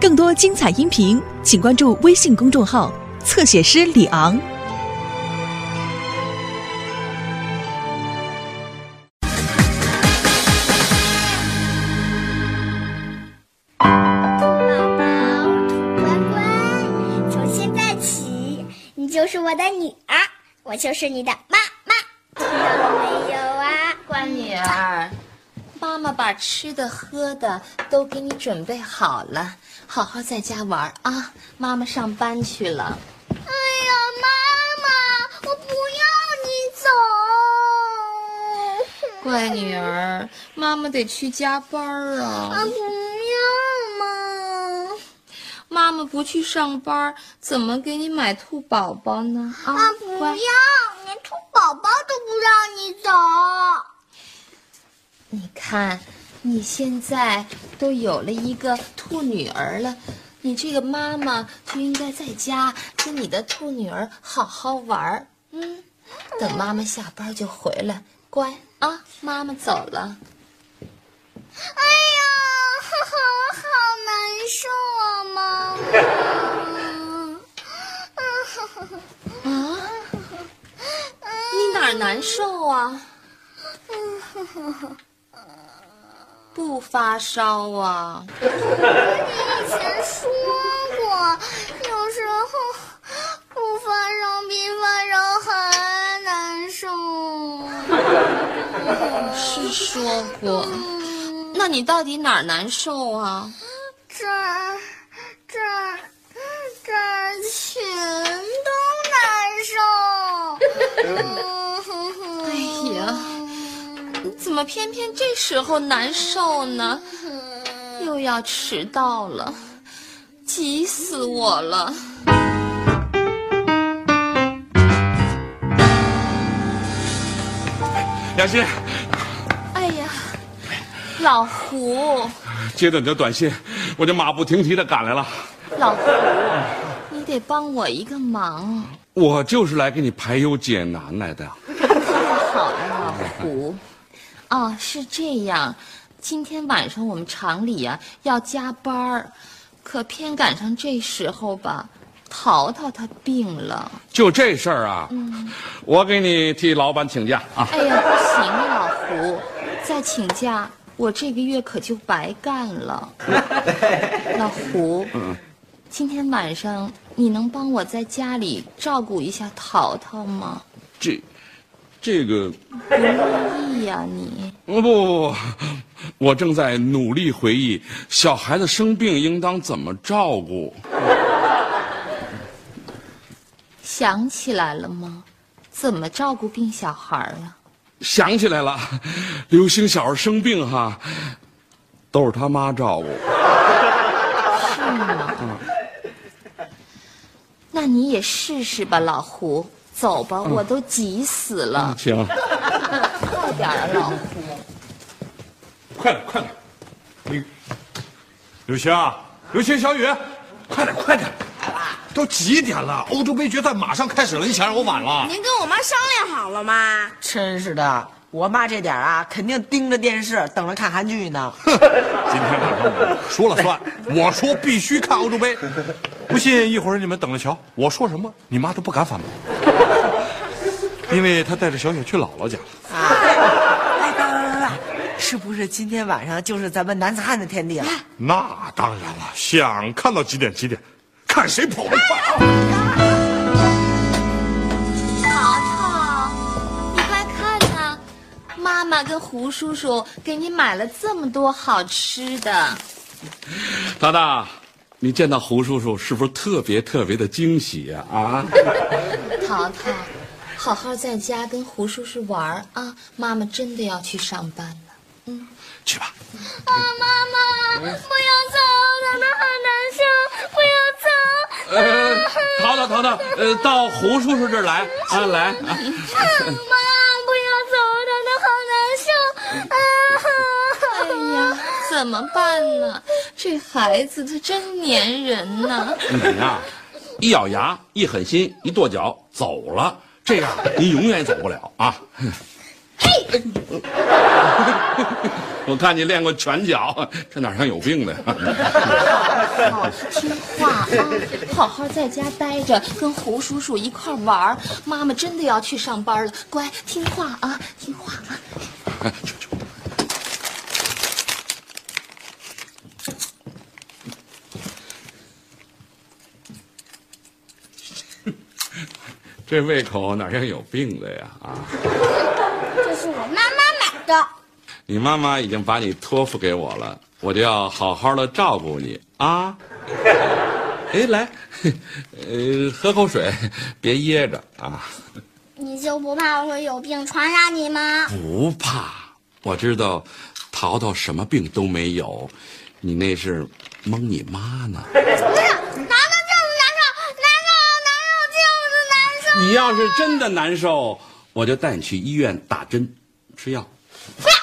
更多精彩音频，请关注微信公众号“侧写师李昂”。宝宝，乖乖，从现在起，你就是我的女儿，我就是你的把吃的喝的都给你准备好了，好好在家玩啊！妈妈上班去了。哎呀，妈妈，我不要你走。乖女儿，妈妈得去加班啊，啊！不要嘛！妈妈不去上班，怎么给你买兔宝宝呢？啊啊，不要，连兔宝宝都不让你走。你看，你现在都有了一个兔女儿了，你这个妈妈就应该在家跟你的兔女儿好好玩儿。嗯，等妈妈下班就回来，乖啊，妈妈走了。哎呀，我好难受啊，妈妈。啊，你哪儿难受啊？不发烧啊？你以前说过，有时候不发烧比发烧还难受。是说过。那你到底哪儿难受啊？这儿、这儿、这儿全都难受。哎呀，怎么偏偏这时候难受呢？又要迟到了，急死我了！雅欣，哎呀，老胡，接到你的短信，我就马不停蹄的赶来了。老胡，你得帮我一个忙。我就是来给你排忧解难来的。太好了，老胡。哦，是这样，今天晚上我们厂里呀、要加班儿，可偏赶上这时候吧，淘淘他病了。就这事儿啊，我给你替老板请假啊。哎呀，不行啊，老胡，再请假，我这个月可就白干了。老胡，今天晚上你能帮我在家里照顾一下淘淘吗？这，这个，不乐意呀、你。不不不，我正在努力回忆小孩子生病应当怎么照顾。想起来了吗？怎么照顾病小孩儿啊？想起来了，刘星小时候生病哈，都是他妈照顾。是吗？那你也试试吧，老胡。走吧，我都急死了。行，快点儿啊，老胡。快点快点，你，刘星，刘星，小雨，快点快点！都几点了？欧洲杯决赛马上开始了，你想让我晚了？您跟我妈商量好了吗？真是的，我妈这点啊，肯定盯着电视等着看韩剧呢。今天晚上我说了算，我说必须看欧洲杯，不信一会儿你们等着瞧，我说什么你妈都不敢反驳，因为他带着小雪去姥姥家了。啊！哎，等等等等，是不是今天晚上就是咱们男子汉的天地了？那当然了，想看到几点几点，看谁跑得快啊！淘淘，你快看呐、妈妈跟胡叔叔给你买了这么多好吃的。大大，你见到胡叔叔是不是特别特别的惊喜呀、啊？淘淘，好好在家跟胡叔叔玩啊！妈妈真的要去上班了。嗯去吧。啊，妈妈，不要走，他们好难受，不要走。呃，淘淘淘淘，呃，到胡叔叔这儿来啊，来啊。妈，怎么办呢？这孩子他真粘人呢！你呀、一咬牙，一狠心，一跺脚，走了，这样你永远走不了啊！嘿，我看你练过拳脚，这哪像有病的呀？好听话啊，好好在家待着，跟胡叔叔一块玩。妈妈真的要去上班了，乖，听话啊，听话啊。去去。这胃口哪像有病的呀？啊！这是我妈妈买的。你妈妈已经把你托付给我了，我就要好好的照顾你啊！哎，来，呃，喝口水，别噎着啊！你就不怕我会有病传染你吗？不怕，我知道，淘淘什么病都没有，你那是蒙你妈呢。不是，你要是真的难受，我就带你去医院打针，吃药。不要，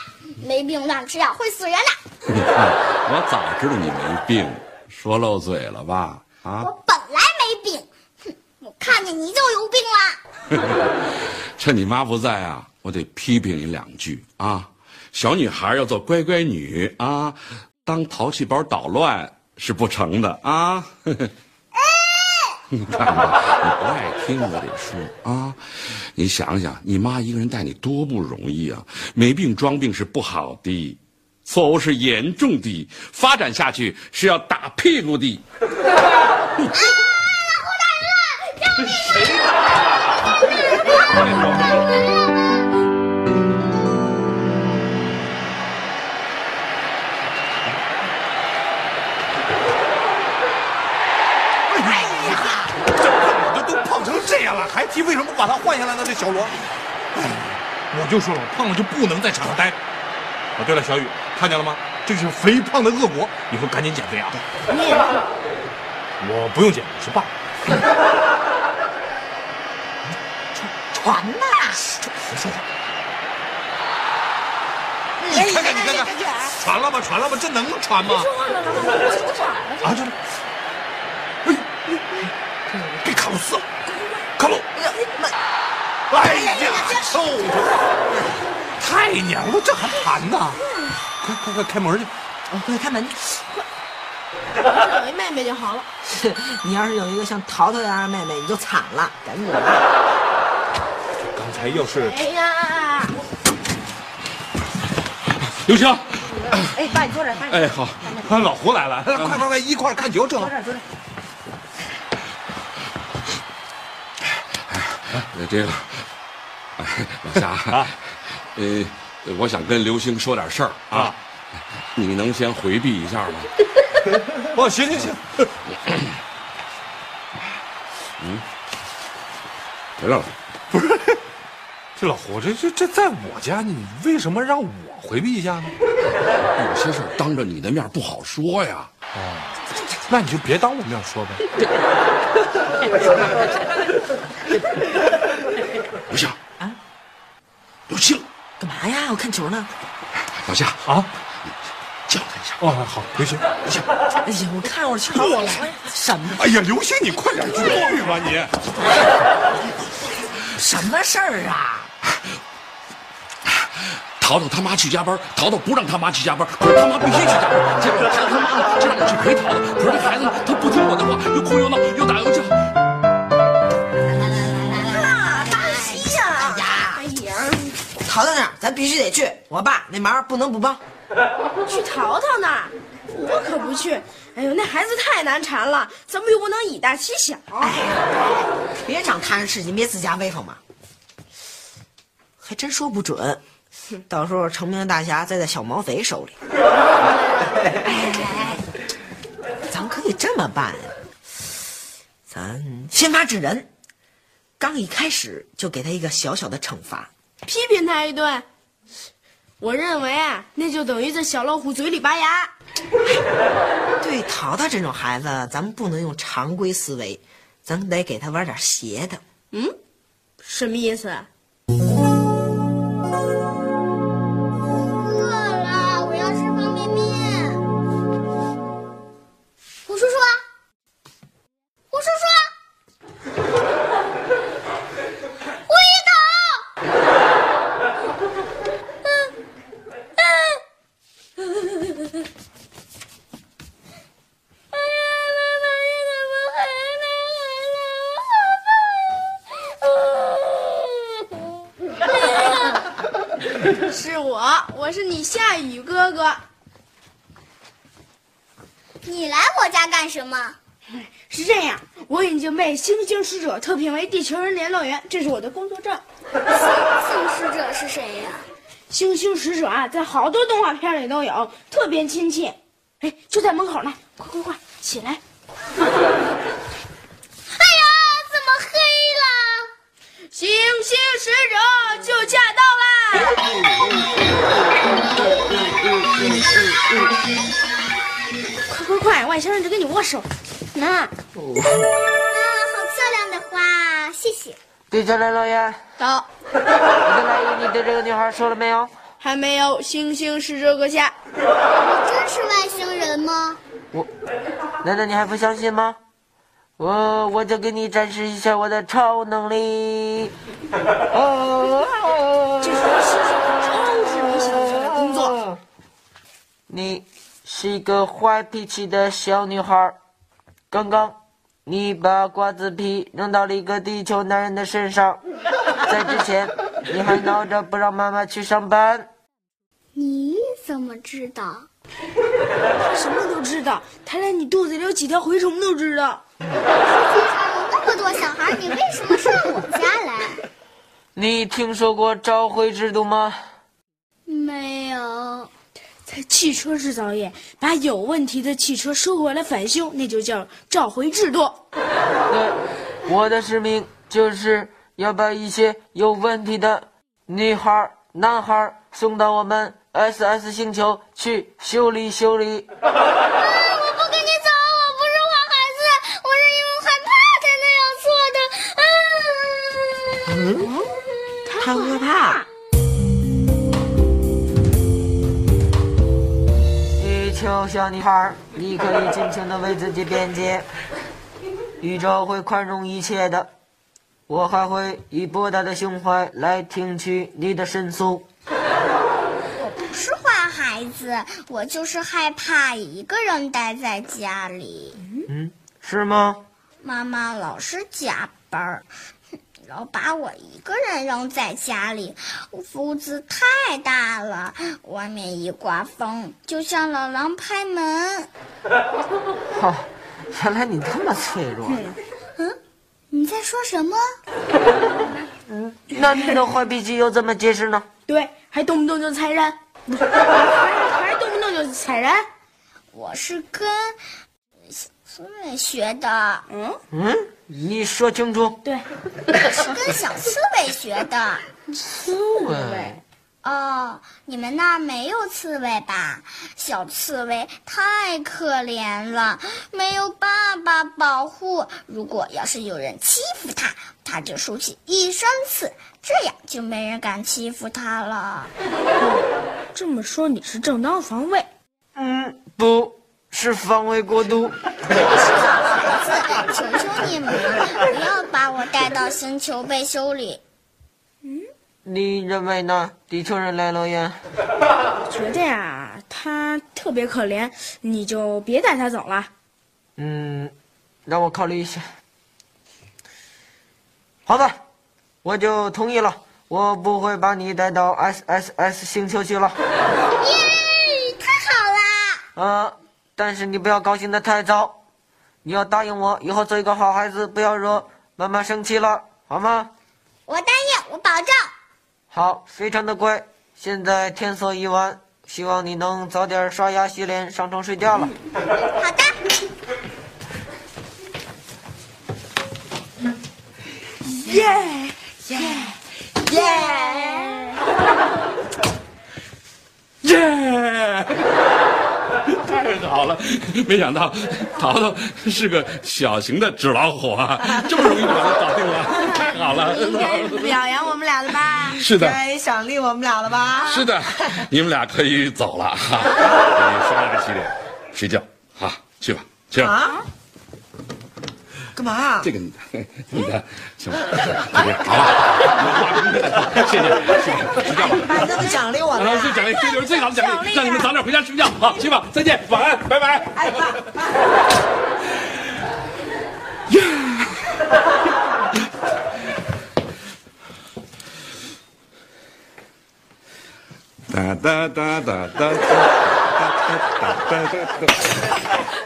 没病乱吃药会死人的。我早知道你没病，说漏嘴了吧？啊！我本来没病，哼，我看见你就有病了。趁你妈不在啊，我得批评你两句啊！小女孩要做乖乖女啊，当淘气包捣乱是不成的啊！你看吧，你不爱听我得说啊！你想想，你妈一个人带你多不容易啊！没病装病是不好的，错误是严重的，发展下去是要打屁股的。哎 还提为什么不把他换下来呢？这小罗，哎，我就说了，胖了就不能在场上待。哦，对了，小雨，看见了吗？这是肥胖的恶果，以后赶紧减肥啊！你我不用减，我是爸。传呐！别说话。你看看，你看看，传了吧，传了吧，这能传吗？啊，这，哎，给卡鲁斯，卡鲁，哎呀，臭的，太娘了，这还盘呢？快快快，开门去！哦，快开门！有一妹妹就好了。你要是有一个像淘淘一样的妹妹，你就惨了。赶紧的！刚才要是哎呀，刘星，哎，爸，你坐这儿，哎，好，啊老胡来了，快快快，一块儿看球，正好。坐这儿。呃，这个，哎，老夏啊，呃，我想跟刘星说点事儿啊，你能先回避一下吗？哦，行行行，嗯回来了，不是，这老胡，这这这在我家，你为什么让我回避一下呢？有些事儿当着你的面不好说呀。哦那你就别当我面说呗。刘星啊，刘星，干嘛呀？我看球呢。老夏啊，叫他一下。哦，好，刘星，刘星，哎呀，我看会儿球。我来。什么哎呀，刘星，你快点去吧你。什么事儿啊？淘淘他妈去加班，淘淘不让他妈去加班，可是他妈必须去加班。结果他他妈呢就让我去陪淘淘，可是这孩子呢，他不听我的话，又哭又闹，又打又叫。淘淘那儿，咱必须得去。我爸那忙不能不帮。去淘淘那儿，我可不去。哎呦，那孩子太难缠了，咱们又不能以大欺小。哎呀，别长他人事情，别自家威风嘛。还真说不准，到时候成名的大侠栽在小毛贼手里。哎，咱可以这么办呀，咱先发制人，刚一开始就给他一个小小的惩罚。批评他一顿。我认为啊，那就等于在小老虎嘴里拔牙。对淘淘这种孩子，咱们不能用常规思维，咱得给他玩点邪的。嗯，什么意思？我是你夏雨哥哥。你来我家干什么？是这样，我已经被星星使者特聘为地球人联络员，这是我的工作证。星星使者是谁呀？星星使者啊，在好多动画片里都有，特别亲切。哎，就在门口呢，快快快，起来！快快快，外星人就跟你握手，那。啊，好漂亮的花，谢谢。地球联络员，到，我的来意你对这个女孩说了没有？还没有，星星是这个下。你真是外星人吗？我，难道你还不相信吗？我我就给你展示一下我的超能力。哦，这是星星超智能系统上的工作。你是一个坏脾气的小女孩。刚刚，你把瓜子皮扔到了一个地球男人的身上。在之前，你还闹着不让妈妈去上班。你怎么知道？他什么都知道，他连你肚子里有几条蛔虫都知道。世界上有那么多小孩，你为什么上我家来？你听说过召回制度吗？汽车制造业，把有问题的汽车收回来返修，那就叫召回制度。对，我的使命就是要把一些有问题的女孩、男孩送到我们 SS 星球去修理修理。小女孩，你可以尽情的为自己辩解，宇宙会宽容一切的。我还会以博大的胸怀来听取你的申诉。我不是坏孩子，我就是害怕一个人待在家里。嗯，是吗？妈妈老是加班儿，老把我一个人扔在家里，屋子太大了，外面一刮风就像老狼拍门。哈，原来你这么脆弱。嗯，你在说什么？那你的坏脾气又怎么解释呢？对，还动不动就踩人，还还动不动就踩人。我是跟小刺猬学的。嗯嗯，你说清楚。对，是跟小刺猬学的。刺猬。哦，你们那儿没有刺猬吧？小刺猬太可怜了，没有爸爸保护。如果要是有人欺负它，它就竖起一身刺，这样就没人敢欺负它了。这么说你是正当防卫？嗯，不是防卫过度。求求你们了，不要把我带到星球被修理。嗯。你认为呢？地球人来了呀？我，觉得呀，他特别可怜，你就别带他走了。嗯，让我考虑一下。好的，我就同意了。我不会把你带到 S S S 星球去了。耶，太好啦！呃，但是你不要高兴的太早，你要答应我，以后做一个好孩子，不要惹妈妈生气了，好吗？我答应，我保证。好，非常的乖。现在天色已晚，希望你能早点刷牙洗脸，上床睡觉了。好的。耶耶耶耶！太好了，没想到淘淘是个小型的纸老虎啊，这么容易就把它搞定了，太好了！应该表扬我们俩了吧？是的，该奖励我们俩了吧？是的，你们俩可以走了哈，可以刷牙洗脸、睡觉，啊，去吧，去吧。啊？干嘛？这个你的，你的，行吧，好吧，谢谢，谢谢，睡觉吧。把这个奖励我们。最奖励，这就是最好的奖励，让你们早点回家睡觉。好，去吧，再见，晚安，拜拜。哎爸。哒哒哒哒哒哒哒哒哒哒哒。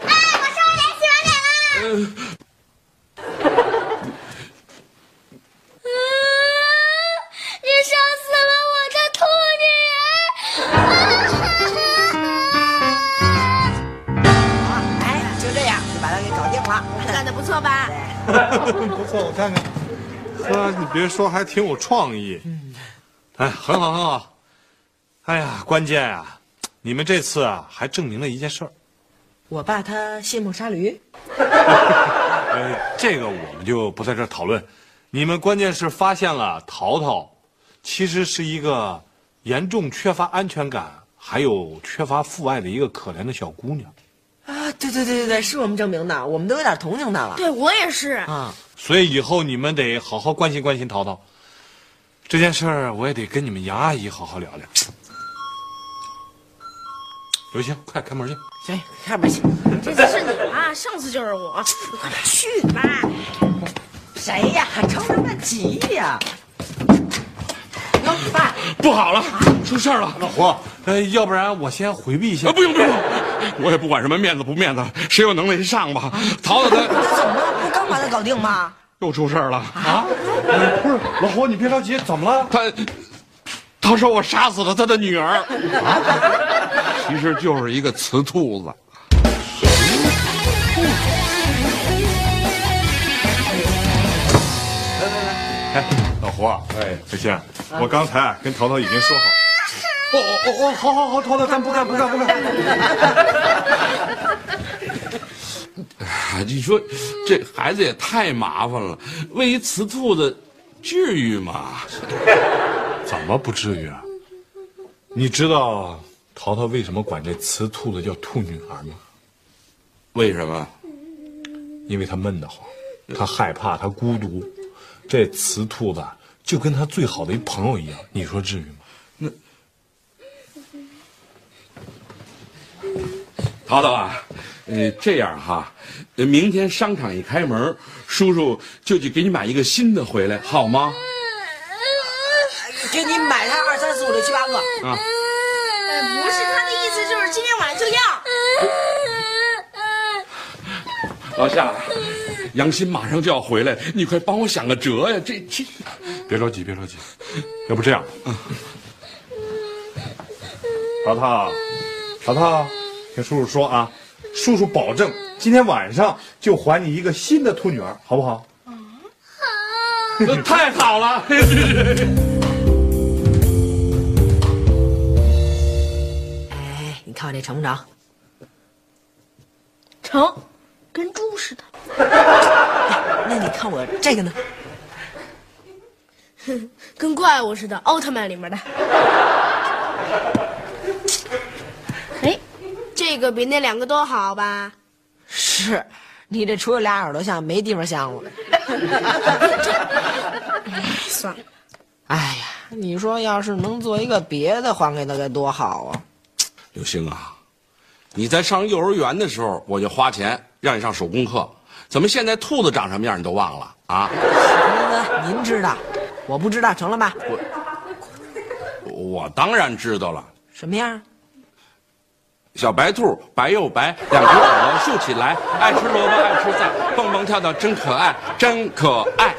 哎，我刷脸洗完脸了。别说，还挺有创意。哎，很好，很好。哎呀，关键啊，你们这次啊，还证明了一件事儿。我爸他卸磨杀驴，呃，这个我们就不在这儿讨论。你们关键是发现了淘淘，其实是一个严重缺乏安全感，还有缺乏父爱的一个可怜的小姑娘。啊，对对对对对，是我们证明的，我们都有点同情他了。对我也是。啊，所以以后你们得好好关心关心淘淘。这件事儿我也得跟你们杨阿姨好好聊聊。刘星，快开门去。行，开门去。这次是你啊，上次就是我，你快点去吧。谁呀？还着什么急呀？哟，爸，不好了，出事儿了！老胡，呃，要不然我先回避一下。啊，不用不用，我也不管什么面子不面子，谁有能耐谁上吧。曹操他怎么了？不刚把他搞定吗？又出事儿了，啊？呃不是，老胡，你别着急，怎么了？他他说我杀死了他的女儿，其实就是一个雌兔子。哎，老胡，哎，小新，我刚才啊跟淘淘已经说好。哦哦哦哦，好好好，淘淘，咱不干不干不干。哎，你说这孩子也太麻烦了，喂一雌兔子，至于吗？怎么不至于啊？你知道淘淘为什么管这雌兔子叫兔女儿吗？为什么？因为她闷得慌，她害怕，她孤独。这雌兔子就跟他最好的一朋友一样，你说至于吗？那淘淘啊，呃，这样哈，呃明天商场一开门，叔叔就去给你买一个新的回来，好吗？给你买它二三四五六七八个。啊，哎，不是他的意思，就是今天晚上就要。老夏，杨鑫马上就要回来，你快帮我想个辙呀！这这，别着急，别着急，要不这样，淘淘，淘淘，听叔叔说啊，叔叔保证今天晚上就还你一个新的兔女儿，好不好好？太好了！哎，你看我这成不成？成，跟猪似的。那你看我这个呢？跟怪物似的，奥特曼里面的。哎，这个比那两个都好吧？是，你这除了俩耳朵像，没地方像了。算了，哎呀，你说要是能做一个别的还给他该多好啊！刘星啊，你在上幼儿园的时候，我就花钱让你上手工课，怎么现在兔子长什么样你都忘了啊？大哥，您知道，我不知道，成了吧？我我当然知道了。什么样？小白兔白又白，两只耳朵竖起来，爱吃萝卜爱吃菜，蹦蹦跳跳真可爱，真可爱。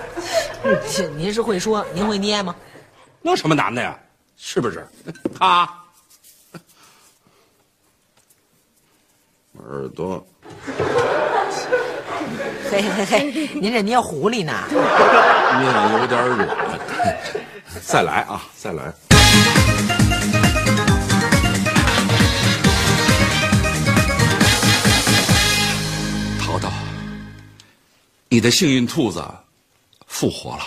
这您是会说，您会捏吗？那有什么难的呀？是不是？啊，耳朵嘿嘿嘿，您这捏狐狸呢？捏的有点软，再来啊，再来。淘淘，你的幸运兔子复活了。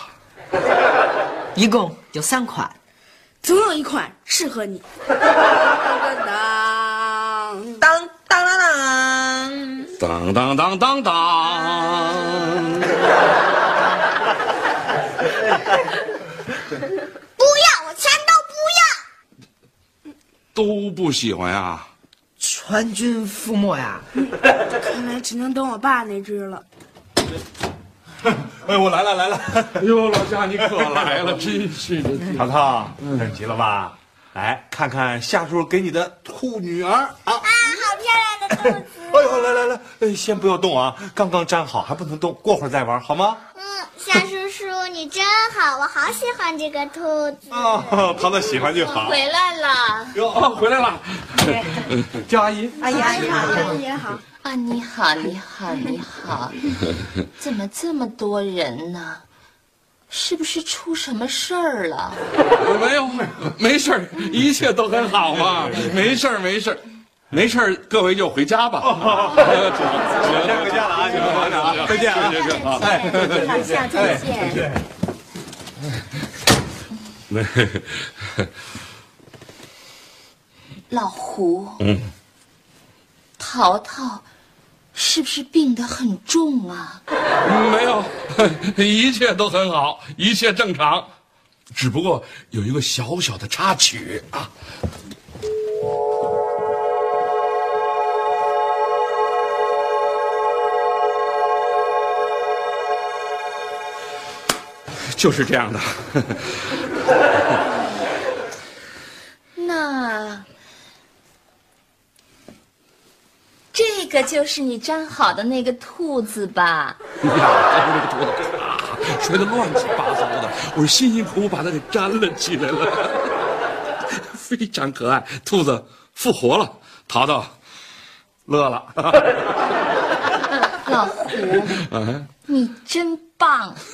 一共有三款。总有一款适合你。当当当当当当当！当当当！不要，我全都不要。都不喜欢呀、全军覆没呀！看来只能等我爸那只了。哎，我来了来了，哎呦，老夏你可来了，真是的。淘淘，等急了吧？来看看夏叔给你的兔女儿啊！哎呦，来来来，呃，先不要动啊，刚刚粘好，还不能动，过会儿再玩，好吗？嗯，夏叔叔你真好，我好喜欢这个兔子。啊，淘淘喜欢就好。回来了哟，哦回来了，叫阿姨。阿姨阿姨好阿姨，也好。啊！你好，你好，你好，怎么这么多人呢？是不是出什么事儿了？没有，没事儿，一切都很好嘛，没事儿，没事儿，没事儿，各位就回家吧。先回家了啊，你们忙着啊，再见啊。行行行啊，哎，下次见。老胡，嗯，淘淘，是不是病得很重啊？没有，一切都很好，一切正常，只不过有一个小小的插曲啊。就是这样的，那这个就是你粘好的那个兔子吧？呀，刚这个兔子啊，摔得乱七八糟的，我辛辛苦苦把它给粘了起来了，非常可爱。兔子复活了，淘淘乐了。老胡，你真棒！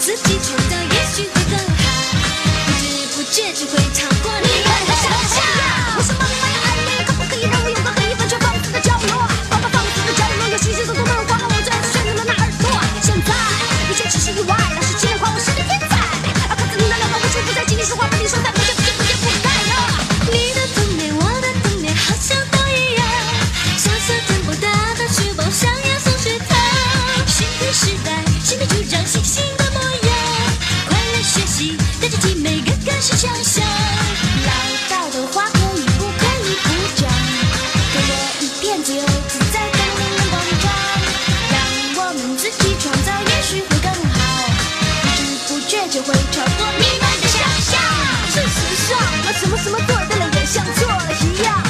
自己承担，却就会超过你们的想象。事实上，我什么什么做对了，也像错了一样。